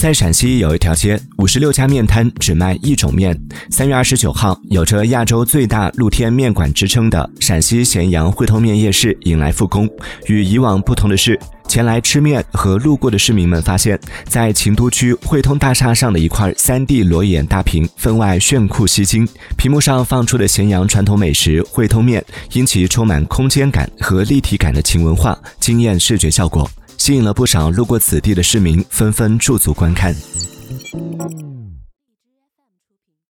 在陕西有一条街，五十六家面摊只卖一种面。三月二十九号，有着亚洲最大露天面馆之称的陕西咸阳汇通面夜市迎来复工。与以往不同的是，前来吃面和路过的市民们发现，在秦都区汇通大厦上的一块三 D 裸眼大屏，分外炫酷吸睛。屏幕上放出的咸阳传统美食汇通面，因其充满空间感和立体感的秦文化，惊艳视觉效果。吸引了不少路过此地的市民纷纷驻足观看。